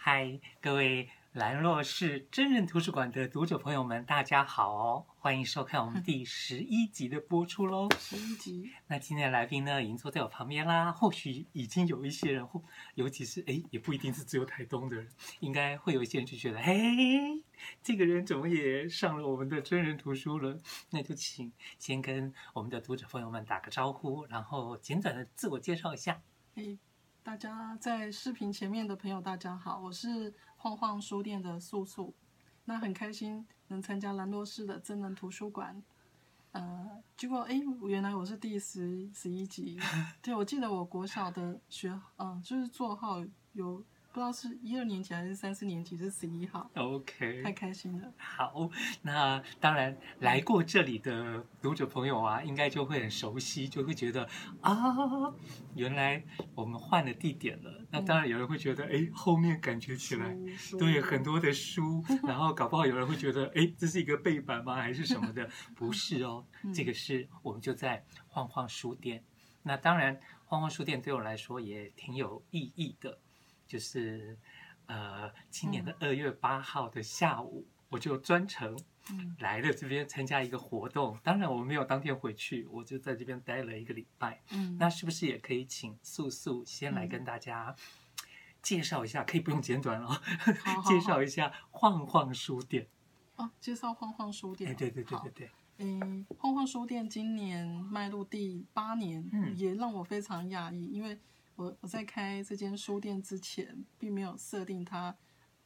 嗨，各位兰若市真人图书馆的读者朋友们，大家好哦！欢迎收看我们第十一集的播出喽。十一集。那今天的来宾呢，已经坐在我旁边啦。或许已经有一些人，或尤其是哎，也不一定是只有台东的人，应该会有一些人就觉得，嘿，这个人怎么也上了我们的真人图书了？那就请先跟我们的读者朋友们打个招呼，然后简短的自我介绍一下。嘿。大家在视频前面的朋友，大家好，我是晃晃书店的素素，那很开心能参加兰洛市的真人图书馆，呃，结果哎，原来我是第十十一集，对，我记得我国小的学，嗯、就是座号有。不知道是一二年级还是三四年级，是十一号。OK，太开心了。好，那当然来过这里的读者朋友啊，应该就会很熟悉，就会觉得啊，原来我们换了地点了。那当然有人会觉得，哎、嗯，后面感觉起来对很多的书，然后搞不好有人会觉得，哎，这是一个背板吗？还是什么的？不是哦，这个是我们就在晃晃书店。那当然，晃晃书店对我来说也挺有意义的。就是，呃，今年的二月八号的下午，嗯、我就专程来了这边参加一个活动。嗯、当然，我没有当天回去，我就在这边待了一个礼拜。嗯，那是不是也可以请素素先来跟大家介绍一下？嗯、可以不用简短哦，介绍一下晃晃书店。哦，介绍晃晃书店。哎，对对对对对。嗯，晃晃书店今年迈入第八年，嗯，也让我非常讶异，因为。我我在开这间书店之前，并没有设定它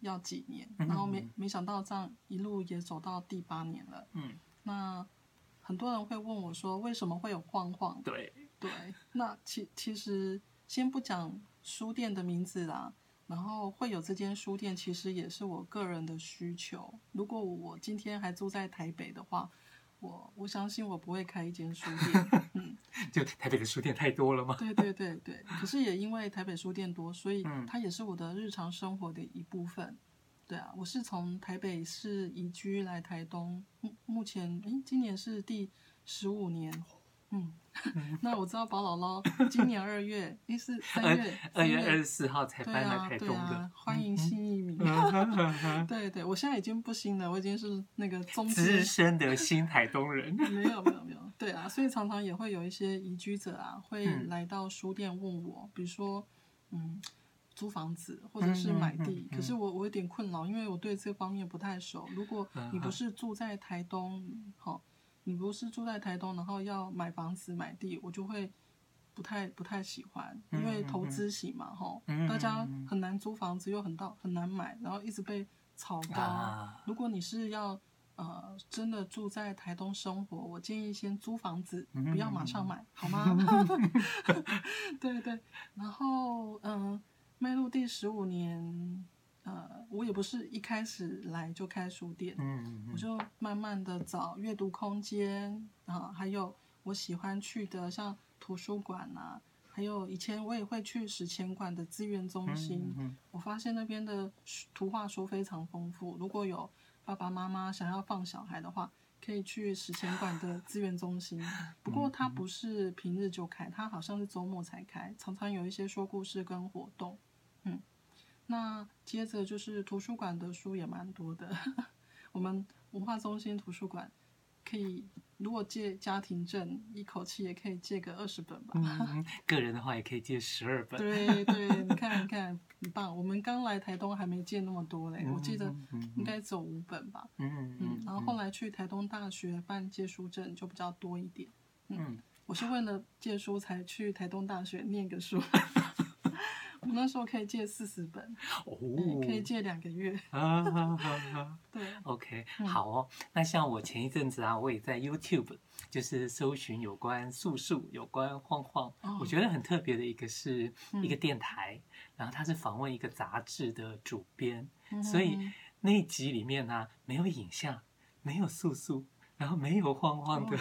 要几年，然后没没想到这样一路也走到第八年了。嗯，那很多人会问我说，为什么会有晃晃？对对，那其其实先不讲书店的名字啦，然后会有这间书店，其实也是我个人的需求。如果我今天还住在台北的话。我我相信我不会开一间书店，嗯，就台北的书店太多了吗？对对对对，可是也因为台北书店多，所以它也是我的日常生活的一部分。对啊，我是从台北市移居来台东，目目前诶，今年是第十五年。嗯，那我知道宝姥姥今年二月，诶是三月二月二十四号才搬来台东的。啊啊、欢迎新移民。对对，我现在已经不新了，我已经是那个中资深的新台东人。没有没有没有，对啊，所以常常也会有一些移居者啊，会来到书店问我，比如说嗯，租房子或者是买地，可是我我有点困扰，因为我对这方面不太熟。如果你不是住在台东，好。你不是住在台东，然后要买房子买地，我就会不太不太喜欢，因为投资型嘛，吼，大家很难租房子，又很到很难买，然后一直被炒高。如果你是要呃真的住在台东生活，我建议先租房子，不要马上买，好吗？对对，然后嗯，迈入第十五年。呃，我也不是一开始来就开书店，嗯嗯，我就慢慢的找阅读空间啊，还有我喜欢去的像图书馆啊，还有以前我也会去史前馆的资源中心，我发现那边的图画书非常丰富，如果有爸爸妈妈想要放小孩的话，可以去史前馆的资源中心，不过它不是平日就开，它好像是周末才开，常常有一些说故事跟活动，嗯。那接着就是图书馆的书也蛮多的，我们文化中心图书馆可以，如果借家庭证，一口气也可以借个二十本吧。嗯，个人的话也可以借十二本。对对，你看你看，很棒。我们刚来台东还没借那么多嘞，我记得应该走五本吧。嗯嗯。然后后来去台东大学办借书证就比较多一点。嗯，我是为了借书才去台东大学念个书。我那时候可以借四十本，哦，可以借两个月。啊哈哈，对，OK，好哦。那像我前一阵子啊，我也在 YouTube 就是搜寻有关素素、有关晃晃，哦、我觉得很特别的一个是一个电台，嗯、然后他是访问一个杂志的主编，嗯、所以那一集里面呢、啊，没有影像，没有素素，然后没有晃晃的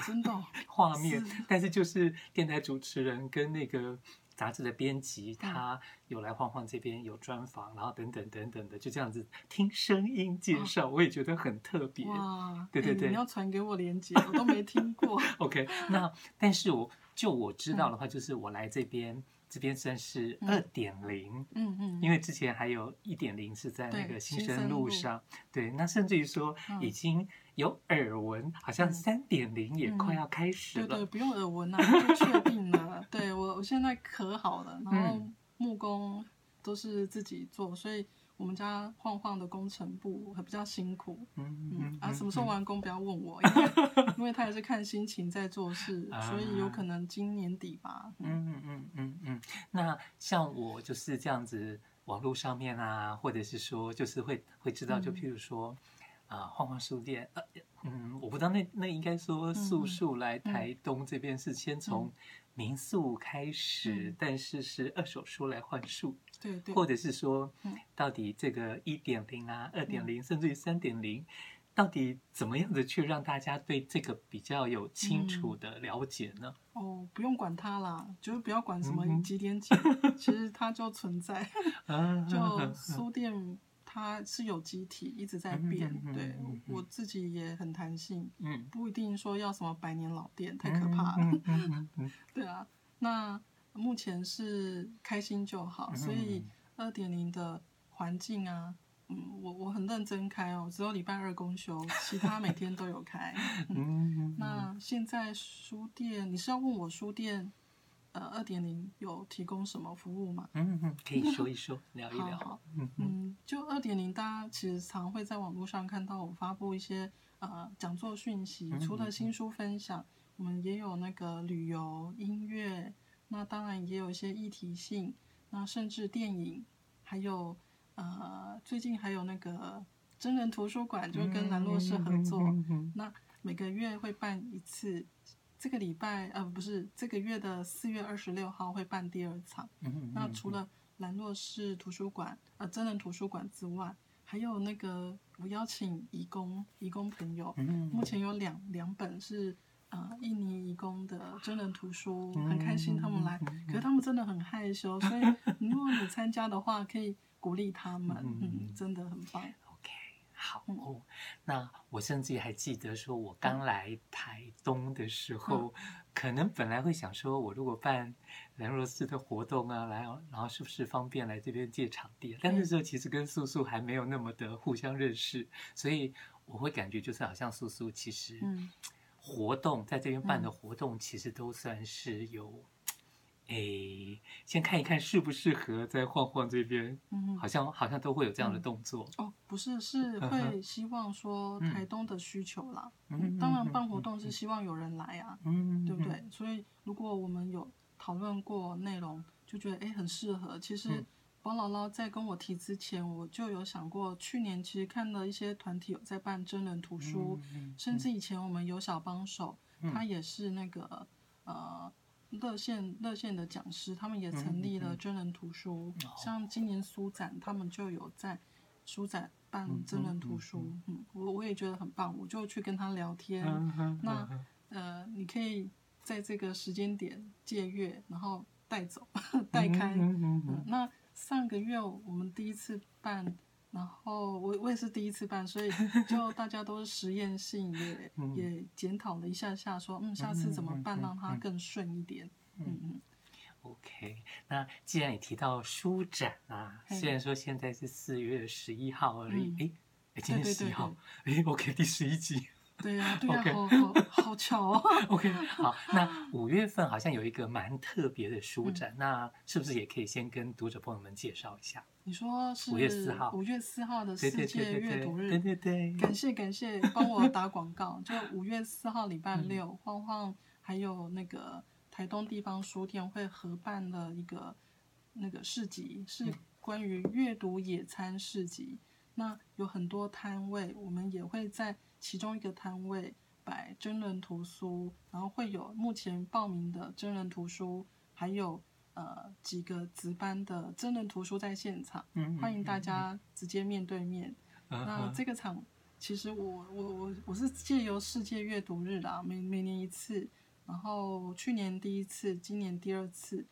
画面，是但是就是电台主持人跟那个。杂志的编辑，他有来晃晃这边有专访，然后等等等等的，就这样子听声音介绍，我也觉得很特别。哇，对对对，你要传给我连接，我都没听过。OK，那 但是我就我知道的话，就是我来这边这边算是二点零，嗯嗯，因为之前还有一点零是在那个新生路上，对，那甚至于说已经有耳闻，好像三点零也快要开始了，对对，不用耳闻啊，就确定了，对我我现在可好了，然后木工都是自己做，所以。我们家晃晃的工程部还比较辛苦，嗯嗯啊，什么时候完工不要问我，因为 因为他也是看心情在做事，所以有可能今年底吧。嗯嗯嗯嗯嗯。那像我就是这样子，网络上面啊，或者是说就是会会知道，就譬如说啊，晃晃书店，呃嗯，我不知道那那应该说素素来台东这边是先从民宿开始，但是是二手书来换书。对对，或者是说，到底这个一点零啊、二点零，甚至于三点零，到底怎么样子去让大家对这个比较有清楚的了解呢？嗯、哦，不用管它啦，就是不要管什么几点几，嗯、其实它就存在。就书店它是有机体，一直在变。嗯、对、嗯、我自己也很弹性，嗯，不一定说要什么百年老店，太可怕了。对啊，那。目前是开心就好，所以二点零的环境啊，嗯，我我很认真开哦，只有礼拜二公休，其他每天都有开。嗯，那现在书店，你是要问我书店，呃，二点零有提供什么服务吗？嗯嗯，可以说一说，聊一聊。好，好，嗯，就二点零，大家其实常会在网络上看到我发布一些呃讲座讯息，除了新书分享，我们也有那个旅游、音乐。那当然也有一些议题性，那甚至电影，还有呃，最近还有那个真人图书馆，就跟兰若寺合作。那每个月会办一次，这个礼拜呃不是这个月的四月二十六号会办第二场。那除了兰若市图书馆呃真人图书馆之外，还有那个我邀请义工义工朋友，目前有两两本是。啊、呃，印尼移工的真人图书很开心，他们来，可是他们真的很害羞，所以如果你参加的话，可以鼓励他们，嗯，真的很棒。OK，好哦。那我甚至还记得，说我刚来台东的时候，嗯、可能本来会想说，我如果办兰若寺的活动啊，来，然后是不是方便来这边借场地？但那时候其实跟素素还没有那么的互相认识，所以我会感觉就是好像素素其实，嗯。活动在这边办的活动，其实都算是有，哎、嗯，先看一看适不适合，再晃晃这边，嗯，好像好像都会有这样的动作。嗯、哦，不是，是会希望说台东的需求啦。嗯，当然办活动是希望有人来啊，嗯，对不对？所以如果我们有讨论过内容，就觉得哎很适合，其实。嗯宝姥姥在跟我提之前，我就有想过。去年其实看了一些团体有在办真人图书，嗯嗯、甚至以前我们有小帮手，嗯、他也是那个呃热线热线的讲师，他们也成立了真人图书。像今年书展，他们就有在书展办真人图书。嗯，我我也觉得很棒，我就去跟他聊天。那呃，你可以在这个时间点借阅，然后带走 带开。嗯嗯嗯、那上个月我们第一次办，然后我我也是第一次办，所以就 大家都是实验性，也也检讨了一下下，说嗯，下次怎么办让它更顺一点。嗯嗯。嗯 OK，那既然你提到书展啊，虽然说现在是四月十一号而已，哎哎，今天十一号，哎，OK，第十一集。对呀，对呀，好好好巧哦。OK，好，那五月份好像有一个蛮特别的书展，那是不是也可以先跟读者朋友们介绍一下？你说是五月四号，五月四号的世界阅读日，对对对，感谢感谢，帮我打广告。就五月四号礼拜六，晃晃还有那个台东地方书店会合办的一个那个市集，是关于阅读野餐市集。那有很多摊位，我们也会在。其中一个摊位摆真人图书，然后会有目前报名的真人图书，还有呃几个值班的真人图书在现场，欢迎大家直接面对面。那这个场其实我我我我是借由世界阅读日啦，每每年一次，然后去年第一次，今年第二次，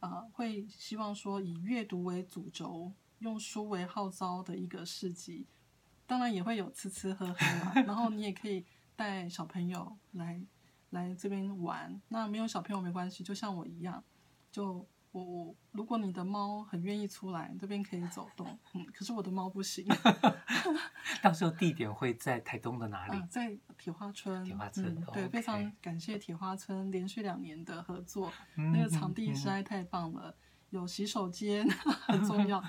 呃，会希望说以阅读为主轴，用书为号召的一个市集。当然也会有吃吃喝喝嘛，然后你也可以带小朋友来来这边玩。那没有小朋友没关系，就像我一样，就我我如果你的猫很愿意出来，这边可以走动，嗯，可是我的猫不行。到时候地点会在台东的哪里？啊、在铁花村。铁花村，嗯、对非常感谢铁花村连续两年的合作，嗯、那个场地实在太棒了，嗯、有洗手间很重要，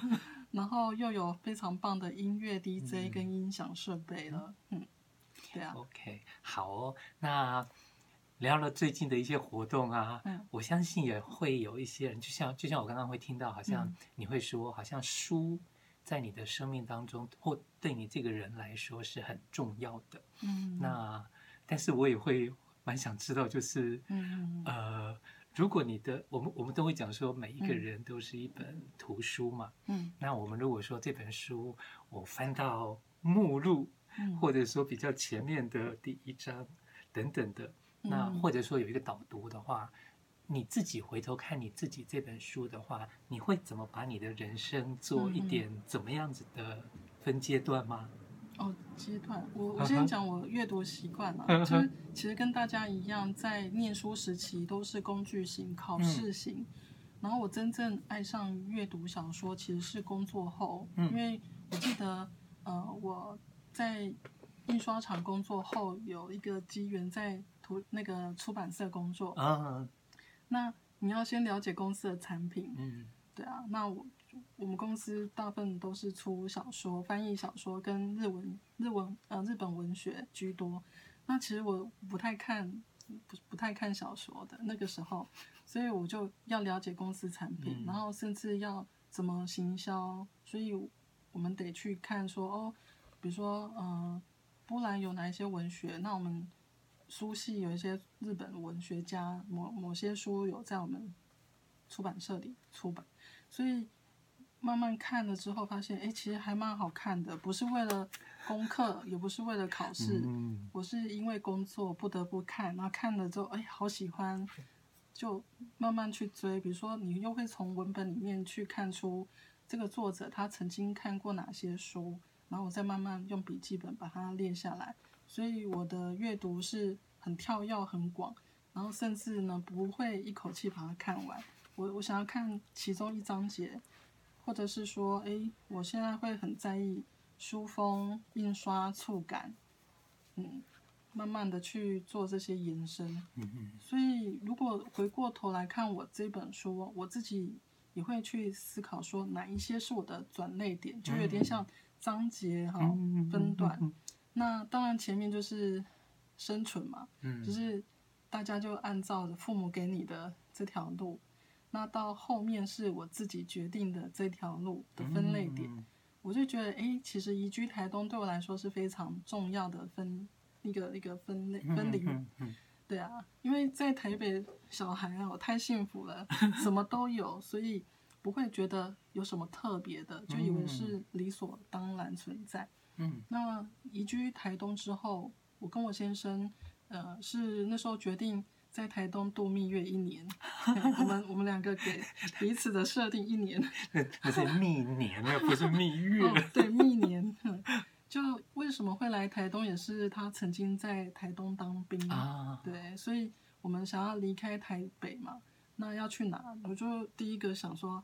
然后又有非常棒的音乐 DJ 跟音响设备了，嗯，嗯，对啊。OK，好哦，那。聊了最近的一些活动啊，嗯，我相信也会有一些人，就像就像我刚刚会听到，好像你会说，好像书在你的生命当中，或对你这个人来说是很重要的。嗯，那但是我也会蛮想知道，就是，嗯，呃，如果你的我们我们都会讲说，每一个人都是一本图书嘛，嗯，那我们如果说这本书我翻到目录，或者说比较前面的第一章等等的。那或者说有一个导读的话，你自己回头看你自己这本书的话，你会怎么把你的人生做一点怎么样子的分阶段吗？哦，阶段，我我先讲我阅读习惯了，就是其实跟大家一样，在念书时期都是工具型、考试型，然后我真正爱上阅读小说其实是工作后，因为我记得呃我在印刷厂工作后有一个机缘在图。那个出版社工作啊，那你要先了解公司的产品，嗯，对啊，那我我们公司大部分都是出小说、翻译小说跟日文、日文呃日本文学居多。那其实我不太看不不太看小说的那个时候，所以我就要了解公司产品，嗯，然后甚至要怎么行销，所以我们得去看说哦，比如说呃波兰有哪一些文学，那我们。书系有一些日本文学家，某某些书有在我们出版社里出版，所以慢慢看了之后，发现哎，其实还蛮好看的。不是为了功课，也不是为了考试，我是因为工作不得不看。然后看了之后，哎，好喜欢，就慢慢去追。比如说，你又会从文本里面去看出这个作者他曾经看过哪些书，然后我再慢慢用笔记本把它列下来。所以我的阅读是很跳跃、很广，然后甚至呢不会一口气把它看完。我我想要看其中一章节，或者是说，哎，我现在会很在意书封、印刷触感，嗯，慢慢的去做这些延伸。嗯嗯所以如果回过头来看我这本书，我自己也会去思考说，哪一些是我的转捩点，就有点像章节哈分段。那当然，前面就是生存嘛，嗯，就是大家就按照父母给你的这条路，那到后面是我自己决定的这条路的分类点，嗯、我就觉得，哎，其实移居台东对我来说是非常重要的分一个一个分类分领域，嗯嗯、对啊，因为在台北小孩啊，我太幸福了，什么都有，所以不会觉得有什么特别的，就以为是理所当然存在。嗯，那移居台东之后，我跟我先生，呃，是那时候决定在台东度蜜月一年。我们我们两个给彼此的设定一年，那是蜜年，那不是蜜月。哦、对，蜜年。就为什么会来台东，也是他曾经在台东当兵啊。对，所以我们想要离开台北嘛，那要去哪？我就第一个想说。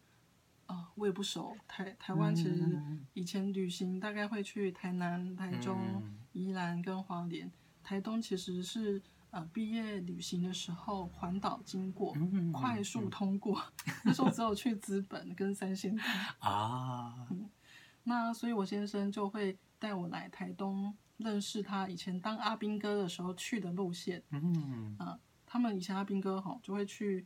哦，我也不熟台台湾，其实以前旅行大概会去台南、台中、宜兰跟花莲，台东其实是呃毕业旅行的时候环岛经过，快速通过，那时候只有去资本跟三仙台 啊，嗯，那所以我先生就会带我来台东认识他以前当阿兵哥的时候去的路线，嗯，啊，他们以前阿兵哥吼就会去，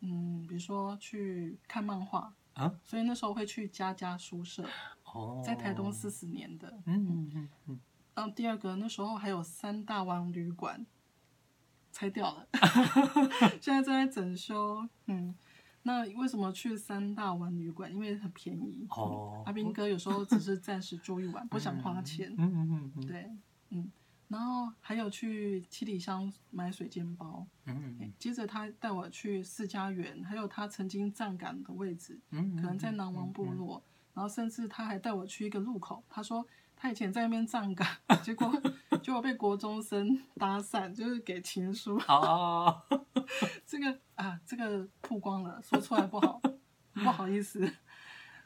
嗯，比如说去看漫画。啊，所以那时候会去家家书社，哦，在台东四十年的，嗯嗯嗯嗯。然后第二个那时候还有三大王旅馆，拆掉了，现在正在整修。嗯，那为什么去三大玩旅馆？因为很便宜。哦，阿斌哥有时候只是暂时住一晚，不想花钱。嗯嗯嗯，对，嗯。然后还有去七里香买水煎包，嗯，嗯，接着他带我去四家园，还有他曾经站岗的位置，嗯，嗯，可能在南王部落，然后甚至他还带我去一个路口，他说他以前在那边站岗，结果结果被国中生搭讪，就是给情书。哦，这个啊，这个曝光了，说出来不好，不好意思。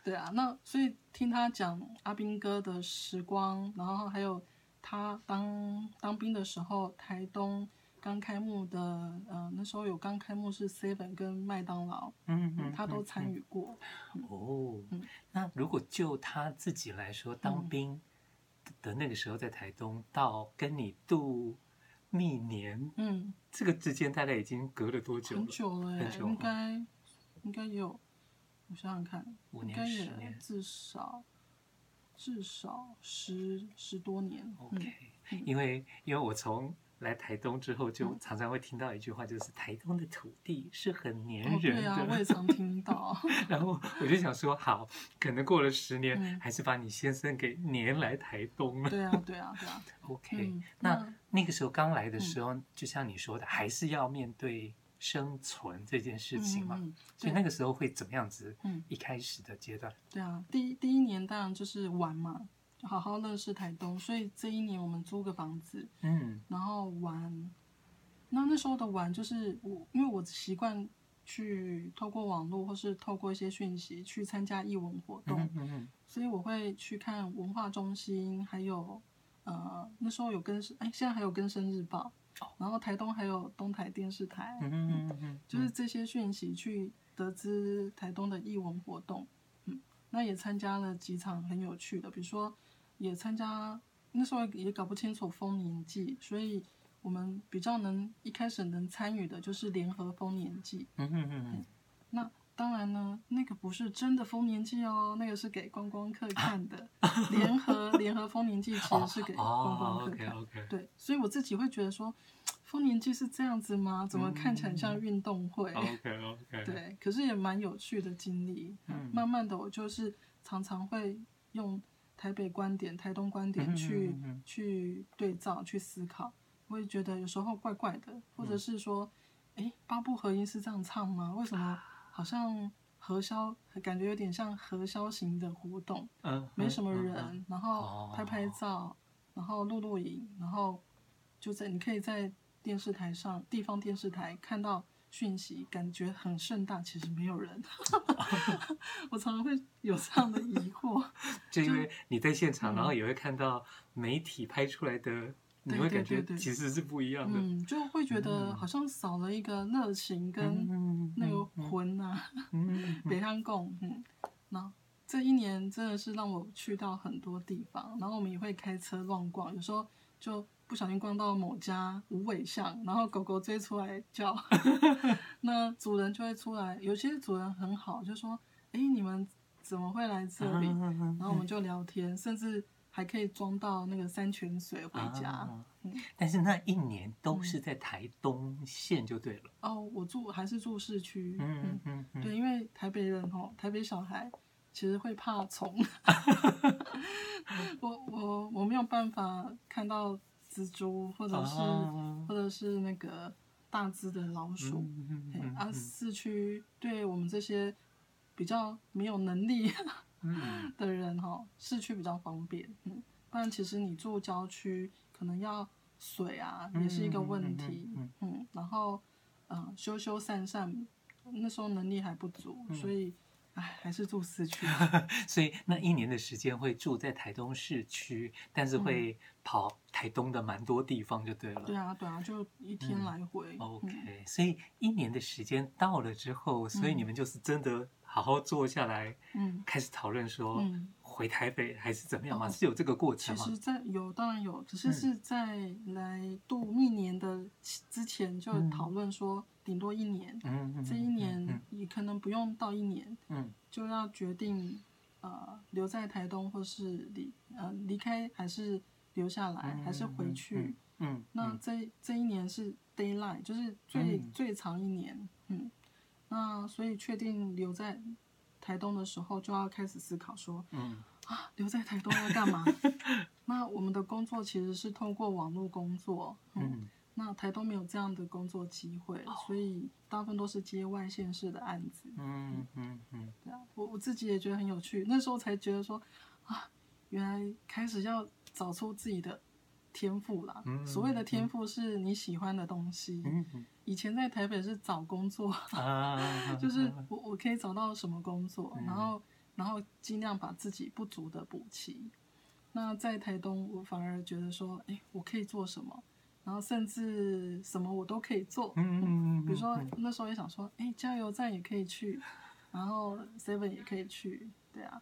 对啊，那所以听他讲阿兵哥的时光，然后还有他当当兵的时候，台东刚开幕的，呃，那时候有刚开幕是 Seven 跟麦当劳，嗯嗯，他都参与过。嗯、哦，嗯，那如果就他自己来说，当兵的那个时候在台东，嗯、到跟你度蜜年，嗯，这个之间大概已经隔了多久了？很久了，很久，应该应该有。我想想看，五年十年，至少至少十十多年。OK，嗯，因为因为我从来台东之后，就常常会听到一句话，就是台东的土地是很黏人的。哦，对啊，我也常听到。然后我就想说，好，可能过了十年，嗯，还是把你先生给黏来台东了。对啊，对啊，对啊。OK，嗯，那那个时候刚来的时候，嗯，就像你说的，还是要面对。生存这件事情嘛，嗯、所以那个时候会怎么样子？嗯，一开始的阶段。对啊，第一第一年当然就是玩嘛，就好好认识台东。所以这一年我们租个房子，嗯，然后玩。那那时候的玩就是我，因为我习惯去透过网络或是透过一些讯息去参加艺文活动，嗯嗯，所以我会去看文化中心，还有呃那时候有更生，哎，现在还有更生日报。然后台东还有东台电视台，嗯嗯嗯，就是这些讯息去得知台东的艺文活动，嗯，那也参加了几场很有趣的，比如说也参加那时候也搞不清楚丰年祭，所以我们比较能一开始能参与的就是联合丰年祭，嗯嗯嗯，那。当然呢，那个不是真的丰年祭哦，那个是给观光客看的。联合联合丰年祭其实是给观光客看。Oh, oh, okay, okay. 对，所以我自己会觉得说，丰年祭是这样子吗？怎么看起来像运动会？OK OK。对，可是也蛮有趣的经历。嗯，慢慢的，我就是常常会用台北观点、台东观点去、嗯、去对照、去思考。我也觉得有时候怪怪的，或者是说，哎、嗯，八部合音是这样唱吗？为什么？好像核销，感觉有点像核销型的活动，嗯，没什么人，然后拍拍照，哦、然后录录影，然后就在你可以在电视台上，地方电视台看到讯息，感觉很盛大，其实没有人。我常常会有这样的疑惑，就因为你在现场，然后也会看到媒体拍出来的。你会感觉其实是不一样的，嗯，就会觉得好像少了一个热情跟那个魂啊，北汉共，嗯，那这一年真的是让我去到很多地方，然后我们也会开车乱逛，有时候就不小心逛到某家无尾巷，然后狗狗追出来叫，那主人就会出来，有些主人很好，就说，哎，你们怎么会来这里？然后我们就聊天，甚至。还可以装到那个山泉水回家，但是那一年都是在台东县就对了。哦，我住还是住市区，嗯嗯，嗯，嗯对，因为台北人哦，台北小孩其实会怕虫，我我我没有办法看到蜘蛛或者是、啊、或者是那个大只的老鼠，嗯嗯嗯、啊，市区对我们这些比较没有能力。嗯，的人哈，市区比较方便，嗯，不然其实你住郊区，可能要水啊，也是一个问题，嗯，嗯，然后，嗯、呃，修修缮缮，那时候能力还不足，所以，哎，还是住市区。所以那一年的时间会住在台东市区，但是会跑台东的蛮多地方就对了。对啊，对啊，就一天来回。嗯、OK，所以一年的时间到了之后，所以你们就是真的。好好坐下来，嗯，开始讨论说，回台北还是怎么样吗？是有这个过程吗？其实，在有当然有，只是是在来度蜜年的之前就讨论说，顶多一年，嗯，这一年你可能不用到一年，嗯，就要决定呃留在台东或是离呃离开还是留下来还是回去，嗯，那这这一年是 daylight，就是最最长一年，嗯。那所以确定留在台东的时候，就要开始思考说，嗯，啊，留在台东要干嘛？那我们的工作其实是通过网络工作，嗯，嗯，那台东没有这样的工作机会，哦、所以大部分都是接外县市的案子，嗯嗯嗯，对啊，我我自己也觉得很有趣，那时候才觉得说，啊，原来开始要找出自己的天赋啦。嗯、所谓的天赋是你喜欢的东西。嗯、以前在台北是找工作，啊、就是我我可以找到什么工作，嗯、然后然后尽量把自己不足的补齐。那在台东，我反而觉得说，哎，我可以做什么？然后甚至什么我都可以做。嗯嗯嗯、比如说那时候也想说，哎，加油站也可以去，然后 Seven 也可以去，对啊。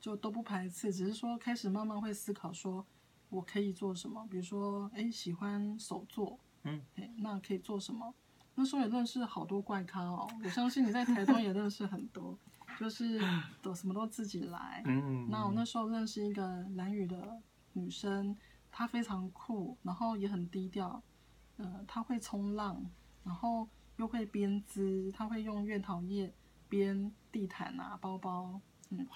就都不排斥，只是说开始慢慢会思考，说我可以做什么。比如说，哎，喜欢手作，嗯，哎，那可以做什么？那时候也认识好多怪咖哦。我相信你在台东也认识很多，就是都什么都自己来。嗯，那我那时候认识一个蓝宇的女生，她非常酷，然后也很低调。呃，他会冲浪，然后又会编织，他会用月桃叶编地毯啊、包包，嗯。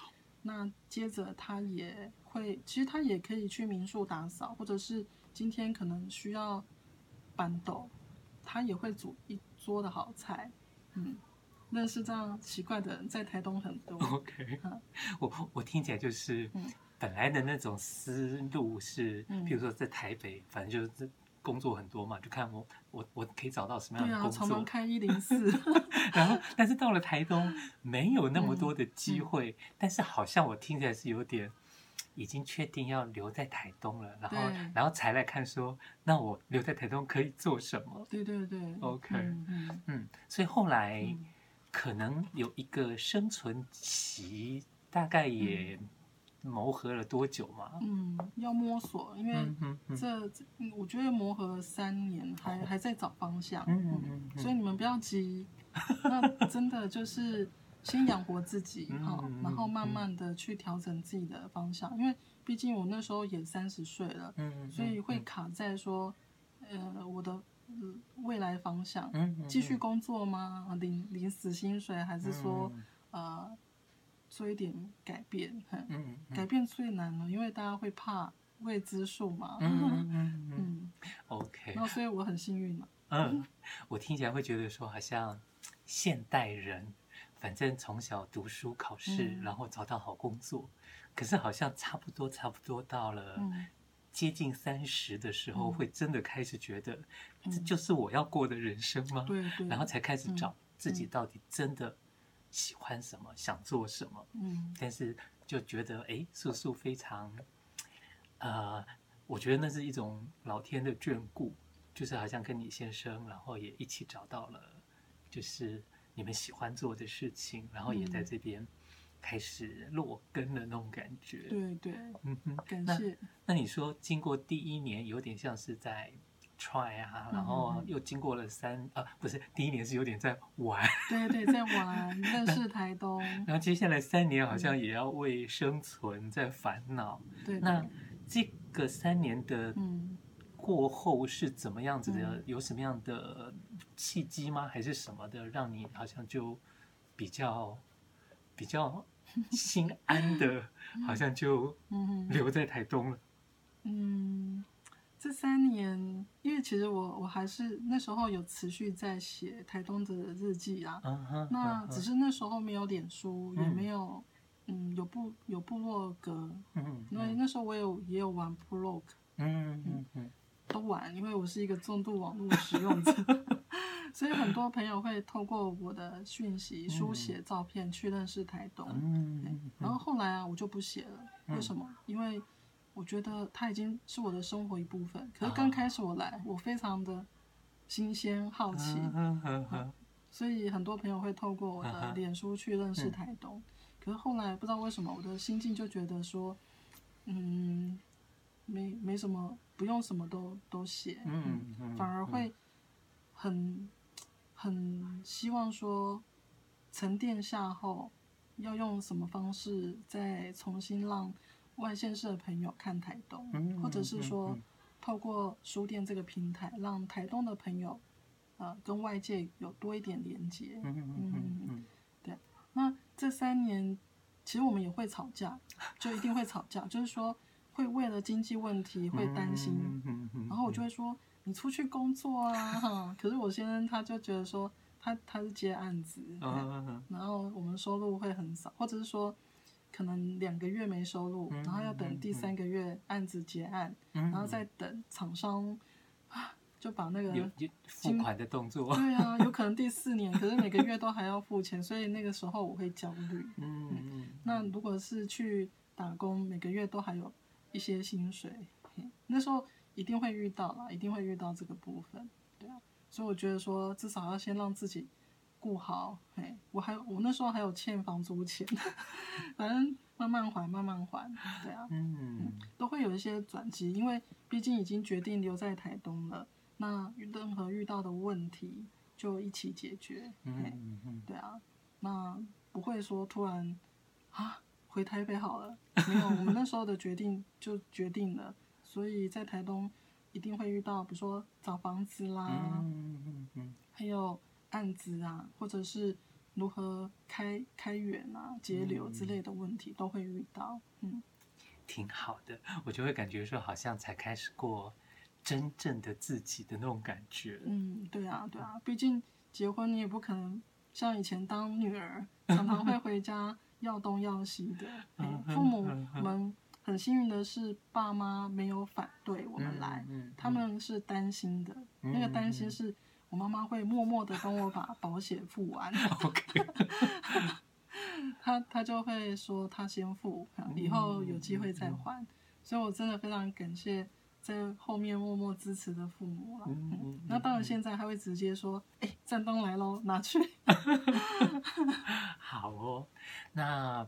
那接着他也会，其实他也可以去民宿打扫，或者是今天可能需要搬斗，他也会煮一桌的好菜。嗯，认识这样奇怪的人在台东很多。OK，、嗯、我我听起来就是，本来的那种思路是，嗯、比如说在台北，反正就是。工作很多嘛，就看我我我可以找到什么样的工作。对啊，常常开一零四。然后，但是到了台东，没有那么多的机会。嗯嗯、但是好像我听起来是有点，已经确定要留在台东了。然后，然后才来看说，那我留在台东可以做什么？对对对。OK，嗯嗯，嗯，所以后来可能有一个生存期，大概也。嗯磨合了多久嘛？嗯，要摸索，因为这，嗯、我觉得磨合了三年，还还在找方向。嗯嗯，嗯，嗯所以你们不要急，那真的就是先养活自己哈，嗯、然后慢慢的去调整自己的方向。因为毕竟我那时候也三十岁了，嗯，所以会卡在说，呃，我的未来方向，继续工作吗？领领死薪水，还是说，呃？做一点改变，嗯嗯，改变最难了，因为大家会怕未知数嘛。嗯嗯嗯，嗯，OK。那所以我很幸运嘛。嗯，我听起来会觉得说，好像现代人，反正从小读书考试，然后找到好工作，可是好像差不多差不多到了接近三十的时候，会真的开始觉得，这就是我要过的人生吗？对对。然后才开始找自己到底真的。喜欢什么，想做什么，嗯，但是就觉得，哎，素素非常，呃，我觉得那是一种老天的眷顾，就是好像跟你先生，然后也一起找到了，就是你们喜欢做的事情，然后也在这边开始落根的那种感觉。对对，嗯哼，感谢。那，那你说，经过第一年，有点像是在。Try 啊，然后又经过了三、嗯、啊，不是第一年是有点在玩，对对，在玩 认识台东，然后接下来三年好像也要为生存在烦恼。对，那这个三年的过后是怎么样子的？嗯、有什么样的契机吗？还是什么的，让你好像就比较比较心安的，好像就留在台东了？嗯。这三年，因为其实我我还是那时候有持续在写台东的日记啊。Uh 那只是那时候没有脸书，uh. 也没有，嗯，有部有部落格。嗯、uh. 因为那时候我有也有玩部落格。嗯嗯嗯。都玩，因为我是一个重度网络使用者，所以很多朋友会透过我的讯息、书写、照片去认识台东。嗯、uh. 然后后来啊，我就不写了。为什么？Uh. 因为。我觉得它已经是我的生活一部分。可是刚开始我来，哦、我非常的新鲜好奇，所以很多朋友会透过我的脸书去认识台东。嗯、可是后来不知道为什么，我的心境就觉得说，嗯，没没什么，不用什么都都写，嗯嗯、反而会很很希望说沉淀下后要用什么方式再重新让。外县市的朋友看台东，或者是说，透过书店这个平台，让台东的朋友，呃，跟外界有多一点连接。嗯嗯嗯，对。那这三年，其实我们也会吵架，就一定会吵架，就是说会为了经济问题会担心。然后我就会说，你出去工作啊，哈。可是我先生他就觉得说，他他是接案子，然后我们收入会很少，或者是说。可能两个月没收入，然后要等第三个月案子结案，然后再等厂商啊，就把那个付款的动作。对啊，有可能第四年，可是每个月都还要付钱，所以那个时候我会焦虑。嗯嗯。那如果是去打工，每个月都还有一些薪水，那时候一定会遇到啦，一定会遇到这个部分。对啊，所以我觉得说，至少要先让自己。不好，嘿，我还我那时候还有欠房租钱，反正慢慢还，慢慢还，对啊，嗯，都会有一些转机，因为毕竟已经决定留在台东了，那任何遇到的问题就一起解决，嗯嗯，对啊，那不会说突然啊回台北好了，没有，我们那时候的决定就决定了，所以在台东一定会遇到，比如说找房子啦，嗯嗯嗯，还有。案子啊，或者是如何开开源啊、节流之类的问题，都会遇到。嗯，挺好的，我就会感觉说，好像才开始过真正的自己的那种感觉。嗯，对啊，对啊，毕竟结婚你也不可能像以前当女儿，常常会回家 要东要西的。嗯，父母们很幸运的是，爸妈没有反对我们来，嗯嗯嗯、他们是担心的，嗯、那个担心是。我妈妈会默默的帮我把 保险付完，OK，他他就会说他先付，以后有机会再还，嗯、所以我真的非常感谢在后面默默支持的父母了。嗯嗯、那当然现在他会直接说，哎、欸，战东来喽，拿去。好哦，那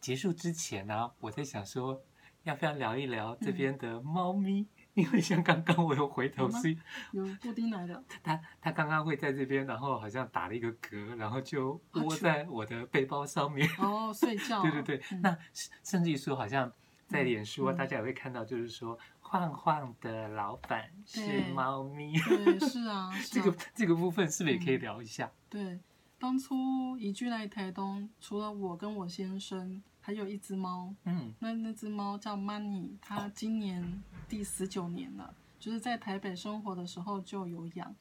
结束之前呢、啊，我在想说，要不要聊一聊这边的猫咪？嗯 因为像刚刚我有回头是，有布丁来的。他他刚刚会在这边，然后好像打了一个嗝，然后就窝在我的背包上面。哦，睡觉。对对对，嗯、那甚至于说，好像在脸书啊，嗯、大家也会看到，就是说，晃晃的老板是猫咪。对，对，是啊。是啊这个这个部分是不是也可以聊一下？嗯、对，当初移居来台东，除了我跟我先生。还有一只猫，嗯，那那只猫叫 Money，它今年第十九年了，就是在台北生活的时候就有养。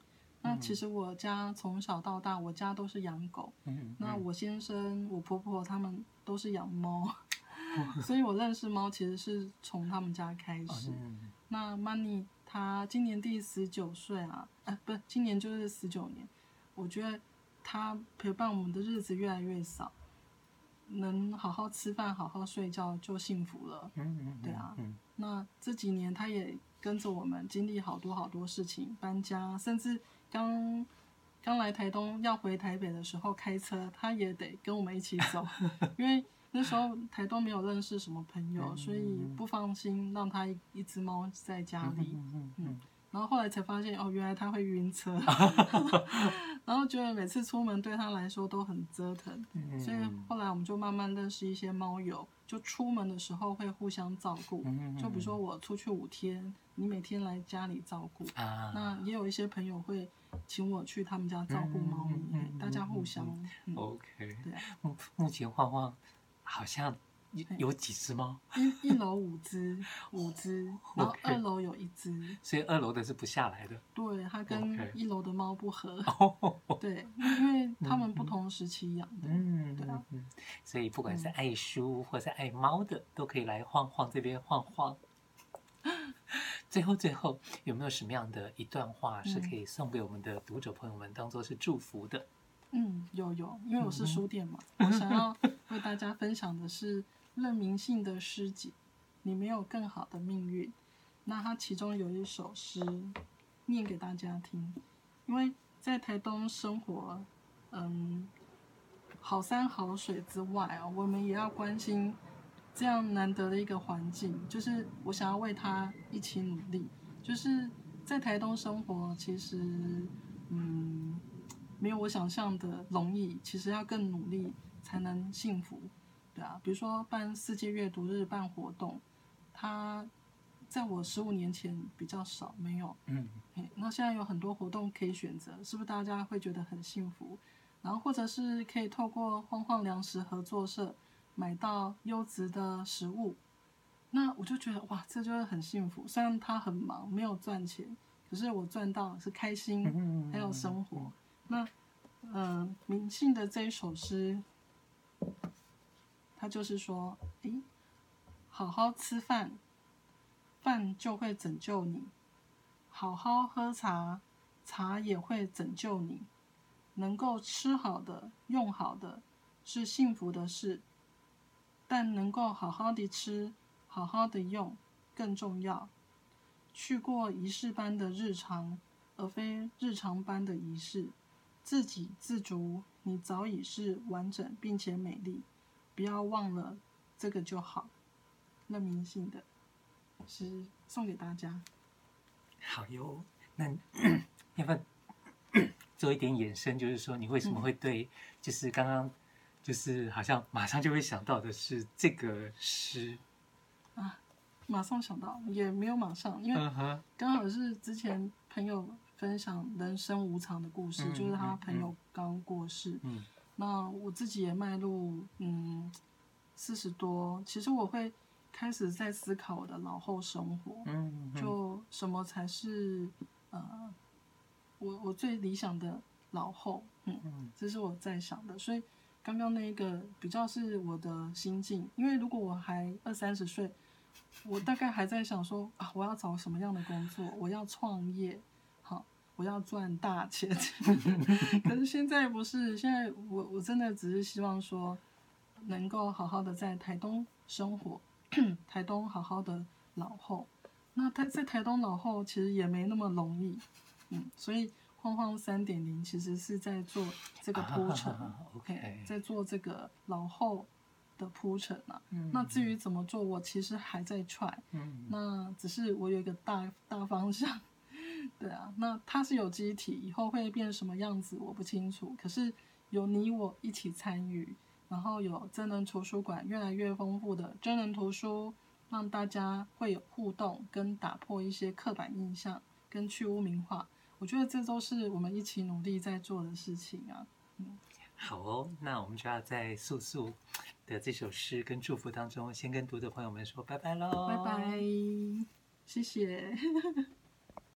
那其实我家从小到大，我家都是养狗，嗯，那我先生、我婆婆他们都是养猫，所以我认识猫其实是从他们家开始。那 Money 它今年第十九岁啊，哎，不是，今年就是十九年。我觉得它陪伴我们的日子越来越少。能好好吃饭、好好睡觉就幸福了。嗯嗯，对啊。那这几年他也跟着我们经历好多好多事情，搬家，甚至刚刚来台东要回台北的时候开车，他也得跟我们一起走，因为那时候台东没有认识什么朋友，所以不放心让他一一只猫在家里。嗯。然后后来才发现，哦，原来他会晕车，然后觉得每次出门对他来说都很折腾，嗯、所以后来我们就慢慢认识一些猫友，就出门的时候会互相照顾。嗯、就比如说我出去五天，你每天来家里照顾。啊、那也有一些朋友会请我去他们家照顾猫咪，嗯嗯、大家互相。OK。对。目目前画画好像。有几只猫？一一楼五只，五只，然后 二楼有一只。所以二楼的是不下来的。对，它跟一楼的猫不合。对，因为他们不同时期养的。嗯，对啊。所以不管是爱书或是爱猫的，都可以来晃晃这边晃晃。最后，最后有没有什么样的一段话是可以送给我们的读者朋友们，当做是祝福的？嗯，有有，因为我是书店嘛，我想要为大家分享的是。任明信的诗集，你没有更好的命运。那他其中有一首诗，念给大家听。因为在台东生活，嗯，好山好水之外啊，我们也要关心这样难得的一个环境。就是我想要为他一起努力。就是在台东生活，其实嗯，没有我想象的容易。其实要更努力才能幸福。对啊，比如说办世界阅读日办活动，它在我十五年前比较少，没有。嗯。那现在有很多活动可以选择，是不是大家会觉得很幸福？然后或者是可以透过晃晃粮食合作社买到优质的食物，那我就觉得哇，这就是很幸福。虽然他很忙，没有赚钱，可是我赚到是开心，还有生活。那嗯，明信的这一首诗。就是说，诶，好好吃饭，饭就会拯救你；好好喝茶，茶也会拯救你。能够吃好的、用好的，是幸福的事。但能够好好的吃、好好的用更重要。去过仪式般的日常，而非日常般的仪式。自给自足，你早已是完整并且美丽。不要忘了这个就好。那明信的是送给大家。好哟，那 要不要 做一点延伸？就是说，你为什么会对，就是刚刚，就是好像马上就会想到的是这个诗啊？马上想到，也没有马上，因为刚好是之前朋友。分享人生无常的故事，嗯、就是他朋友刚过世。嗯，那我自己也迈入嗯四十多，其实我会开始在思考我的老后生活。嗯，就什么才是呃我我最理想的老后？嗯，这是我在想的。所以刚刚那个比较是我的心境，因为如果我还二三十岁，我大概还在想说啊，我要找什么样的工作？我要创业。我要赚大钱，可是现在不是，现在我我真的只是希望说，能够好好的在台东生活，台东好好的老后。那他在台东老后其实也没那么容易，嗯，所以晃晃三点零其实是在做这个铺陈、啊、，OK，在做这个老后的铺陈啊。嗯、那至于怎么做，我其实还在 try，嗯，那只是我有一个大大方向。对啊，那它是有机体，以后会变成什么样子我不清楚。可是有你我一起参与，然后有真人图书馆越来越丰富的真人图书，让大家会有互动，跟打破一些刻板印象，跟去污名化。我觉得这都是我们一起努力在做的事情啊。嗯，好哦，那我们就要在素素的这首诗跟祝福当中，先跟读者朋友们说拜拜喽，拜拜，谢谢。